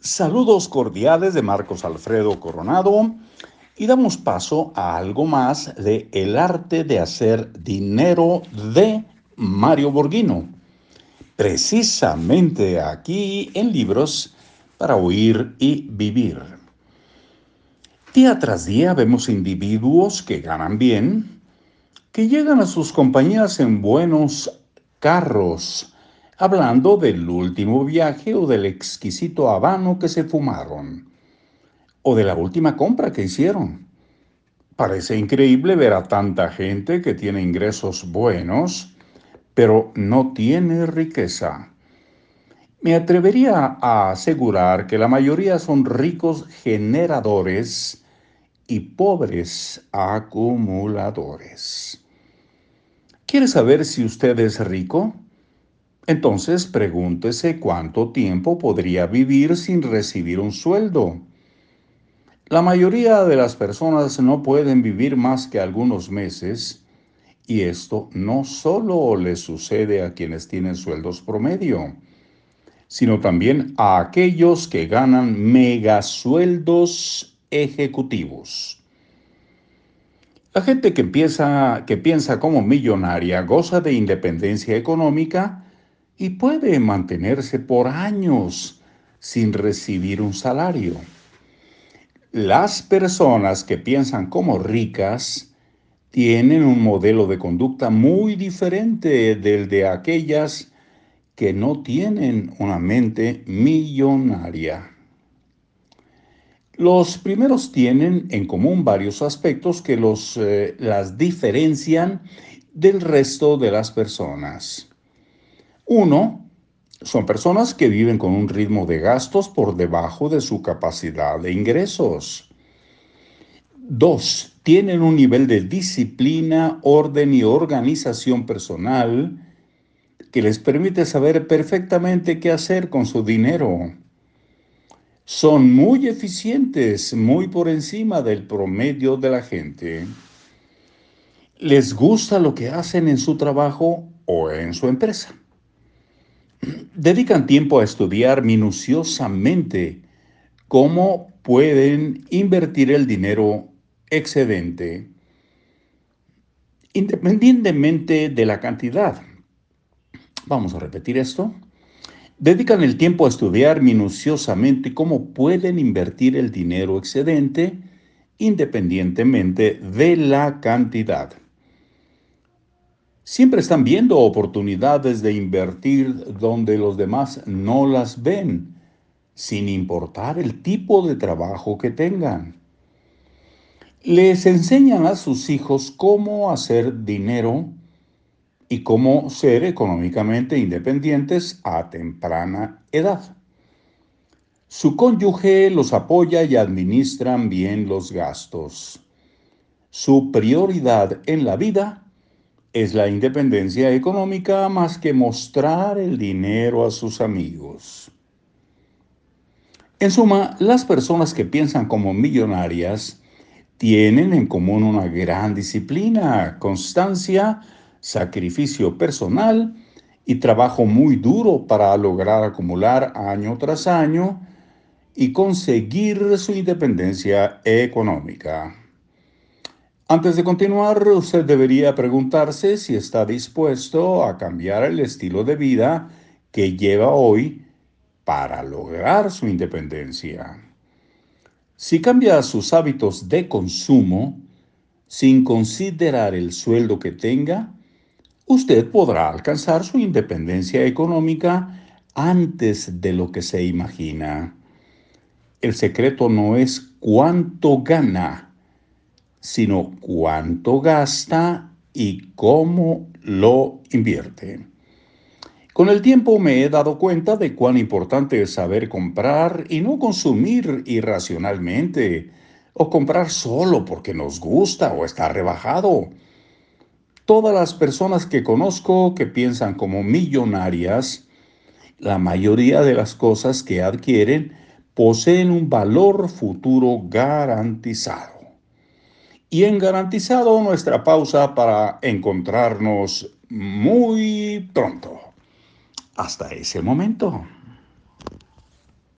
Saludos cordiales de Marcos Alfredo Coronado y damos paso a algo más de El arte de hacer dinero de Mario Borghino. Precisamente aquí en libros para oír y vivir. Día tras día vemos individuos que ganan bien, que llegan a sus compañías en buenos carros, hablando del último viaje o del exquisito habano que se fumaron, o de la última compra que hicieron. Parece increíble ver a tanta gente que tiene ingresos buenos, pero no tiene riqueza. Me atrevería a asegurar que la mayoría son ricos generadores y pobres acumuladores. ¿Quiere saber si usted es rico? Entonces pregúntese cuánto tiempo podría vivir sin recibir un sueldo. La mayoría de las personas no pueden vivir más que algunos meses y esto no solo le sucede a quienes tienen sueldos promedio, sino también a aquellos que ganan megasueldos ejecutivos. La gente que, que piensa como millonaria goza de independencia económica y puede mantenerse por años sin recibir un salario. Las personas que piensan como ricas tienen un modelo de conducta muy diferente del de aquellas que no tienen una mente millonaria. Los primeros tienen en común varios aspectos que los, eh, las diferencian del resto de las personas. Uno, son personas que viven con un ritmo de gastos por debajo de su capacidad de ingresos. Dos, tienen un nivel de disciplina, orden y organización personal que les permite saber perfectamente qué hacer con su dinero. Son muy eficientes, muy por encima del promedio de la gente. Les gusta lo que hacen en su trabajo o en su empresa dedican tiempo a estudiar minuciosamente cómo pueden invertir el dinero excedente independientemente de la cantidad. Vamos a repetir esto. Dedican el tiempo a estudiar minuciosamente cómo pueden invertir el dinero excedente independientemente de la cantidad. Siempre están viendo oportunidades de invertir donde los demás no las ven, sin importar el tipo de trabajo que tengan. Les enseñan a sus hijos cómo hacer dinero y cómo ser económicamente independientes a temprana edad. Su cónyuge los apoya y administran bien los gastos. Su prioridad en la vida es la independencia económica más que mostrar el dinero a sus amigos. En suma, las personas que piensan como millonarias tienen en común una gran disciplina, constancia, sacrificio personal y trabajo muy duro para lograr acumular año tras año y conseguir su independencia económica. Antes de continuar, usted debería preguntarse si está dispuesto a cambiar el estilo de vida que lleva hoy para lograr su independencia. Si cambia sus hábitos de consumo sin considerar el sueldo que tenga, usted podrá alcanzar su independencia económica antes de lo que se imagina. El secreto no es cuánto gana, sino cuánto gasta y cómo lo invierte. Con el tiempo me he dado cuenta de cuán importante es saber comprar y no consumir irracionalmente o comprar solo porque nos gusta o está rebajado. Todas las personas que conozco que piensan como millonarias, la mayoría de las cosas que adquieren poseen un valor futuro garantizado y en garantizado nuestra pausa para encontrarnos muy pronto. Hasta ese momento.